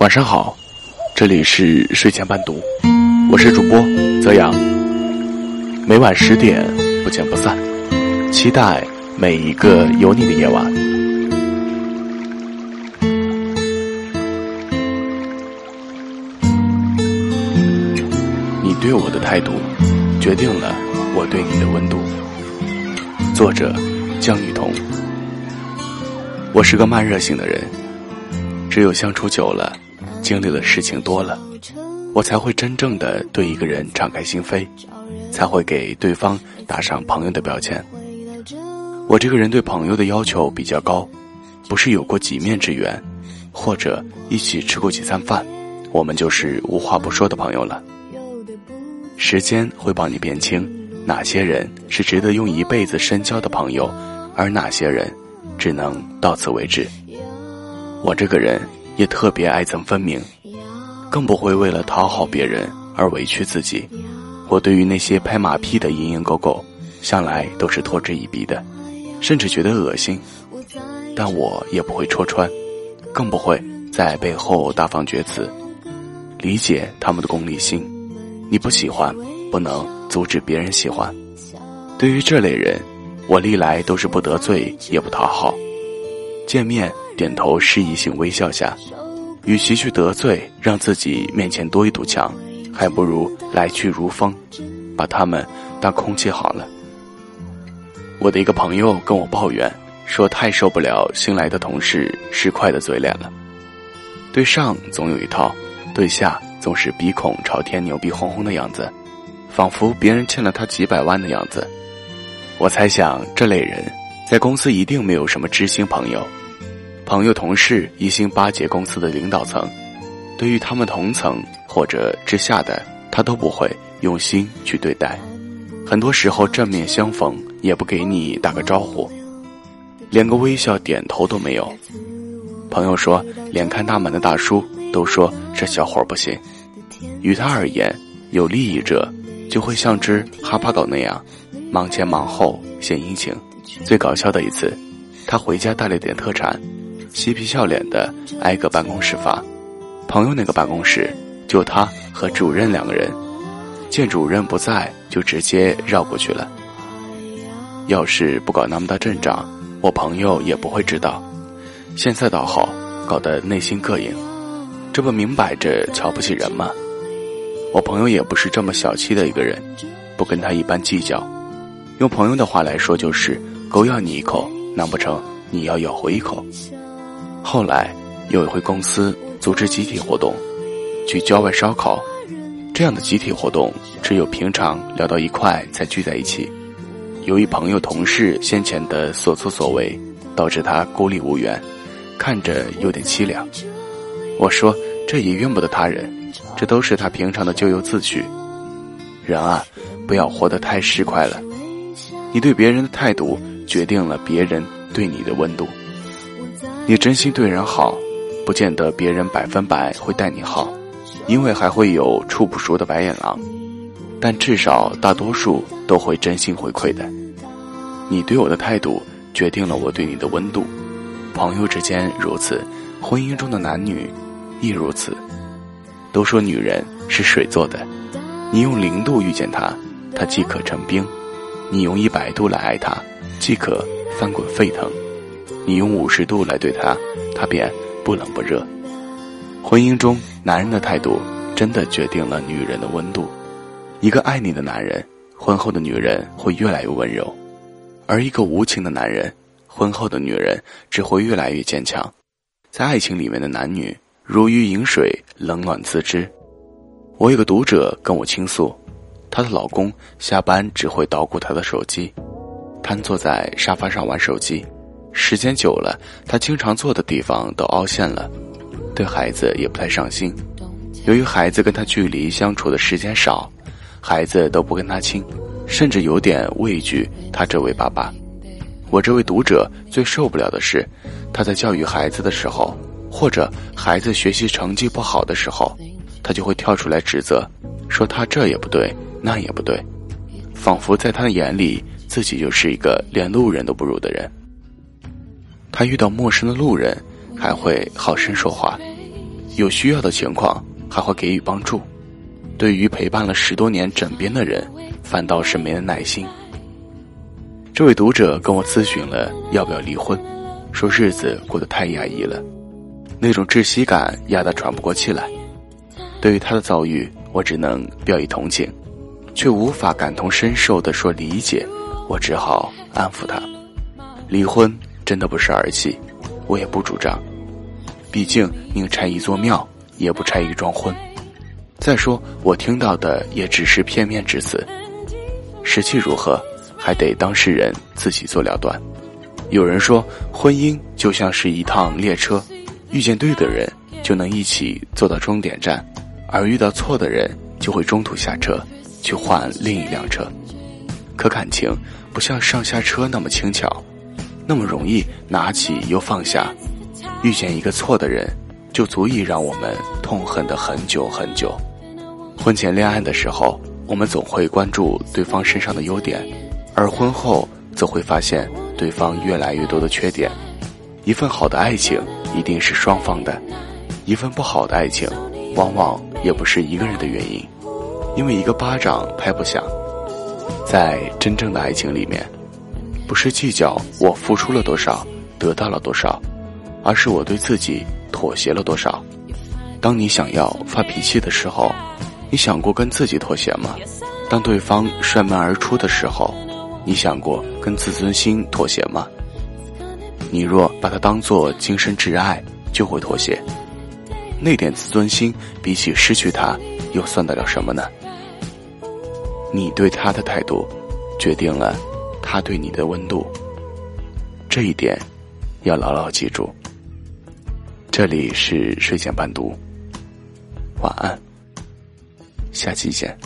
晚上好，这里是睡前伴读，我是主播泽阳。每晚十点不见不散，期待每一个有你的夜晚。你对我的态度，决定了我对你的温度。作者：江雨桐。我是个慢热型的人，只有相处久了。经历的事情多了，我才会真正的对一个人敞开心扉，才会给对方打上朋友的标签。我这个人对朋友的要求比较高，不是有过几面之缘，或者一起吃过几餐饭，我们就是无话不说的朋友了。时间会帮你辨清哪些人是值得用一辈子深交的朋友，而哪些人只能到此为止。我这个人。也特别爱憎分明，更不会为了讨好别人而委屈自己。我对于那些拍马屁的蝇营狗苟，向来都是嗤之以鼻的，甚至觉得恶心。但我也不会戳穿，更不会在背后大放厥词。理解他们的功利心，你不喜欢，不能阻止别人喜欢。对于这类人，我历来都是不得罪也不讨好。见面。点头示意性微笑下，与其去得罪，让自己面前多一堵墙，还不如来去如风，把他们当空气好了。我的一个朋友跟我抱怨说，太受不了新来的同事市侩的嘴脸了，对上总有一套，对下总是鼻孔朝天、牛逼哄哄的样子，仿佛别人欠了他几百万的样子。我猜想这类人在公司一定没有什么知心朋友。朋友、同事一心巴结公司的领导层，对于他们同层或者之下的，他都不会用心去对待。很多时候正面相逢也不给你打个招呼，连个微笑点头都没有。朋友说，连看大门的大叔都说这小伙不行。于他而言，有利益者就会像只哈巴狗那样，忙前忙后献殷勤。最搞笑的一次，他回家带了点特产。嬉皮笑脸的挨个办公室发，朋友那个办公室就他和主任两个人，见主任不在就直接绕过去了。要是不搞那么大阵仗，我朋友也不会知道。现在倒好，搞得内心膈应，这不明摆着瞧不起人吗？我朋友也不是这么小气的一个人，不跟他一般计较。用朋友的话来说，就是狗咬你一口，难不成你要咬回一口？后来有一回公司组织集体活动，去郊外烧烤，这样的集体活动只有平常聊到一块才聚在一起。由于朋友同事先前的所作所为，导致他孤立无援，看着有点凄凉。我说这也怨不得他人，这都是他平常的咎由自取。人啊，不要活得太市侩了。你对别人的态度，决定了别人对你的温度。你真心对人好，不见得别人百分百会待你好，因为还会有处不熟的白眼狼，但至少大多数都会真心回馈的。你对我的态度决定了我对你的温度，朋友之间如此，婚姻中的男女亦如此。都说女人是水做的，你用零度遇见她，她即可成冰；你用一百度来爱她，即可翻滚沸腾。你用五十度来对他，他便不冷不热。婚姻中，男人的态度真的决定了女人的温度。一个爱你的男人，婚后的女人会越来越温柔；而一个无情的男人，婚后的女人只会越来越坚强。在爱情里面的男女，如鱼饮水，冷暖自知。我有个读者跟我倾诉，她的老公下班只会捣鼓她的手机，瘫坐在沙发上玩手机。时间久了，他经常坐的地方都凹陷了，对孩子也不太上心。由于孩子跟他距离相处的时间少，孩子都不跟他亲，甚至有点畏惧他这位爸爸。我这位读者最受不了的是，他在教育孩子的时候，或者孩子学习成绩不好的时候，他就会跳出来指责，说他这也不对，那也不对，仿佛在他的眼里，自己就是一个连路人都不如的人。他遇到陌生的路人，还会好生说话，有需要的情况还会给予帮助。对于陪伴了十多年枕边的人，反倒是没了耐心。这位读者跟我咨询了要不要离婚，说日子过得太压抑了，那种窒息感压得喘不过气来。对于他的遭遇，我只能表以同情，却无法感同身受地说理解。我只好安抚他：离婚真的不是儿戏，我也不主张。毕竟宁拆一座庙，也不拆一桩婚。再说，我听到的也只是片面之词。实际如何？还得当事人自己做了断。有人说，婚姻就像是一趟列车，遇见对的人就能一起坐到终点站，而遇到错的人就会中途下车，去换另一辆车。可感情不像上下车那么轻巧，那么容易拿起又放下。遇见一个错的人，就足以让我们痛恨的很久很久。婚前恋爱的时候，我们总会关注对方身上的优点。而婚后则会发现对方越来越多的缺点。一份好的爱情一定是双方的，一份不好的爱情往往也不是一个人的原因，因为一个巴掌拍不响。在真正的爱情里面，不是计较我付出了多少，得到了多少，而是我对自己妥协了多少。当你想要发脾气的时候，你想过跟自己妥协吗？当对方摔门而出的时候。你想过跟自尊心妥协吗？你若把它当做精神挚爱，就会妥协。那点自尊心，比起失去它，又算得了什么呢？你对他的态度，决定了他对你的温度。这一点，要牢牢记住。这里是睡前伴读，晚安，下期见。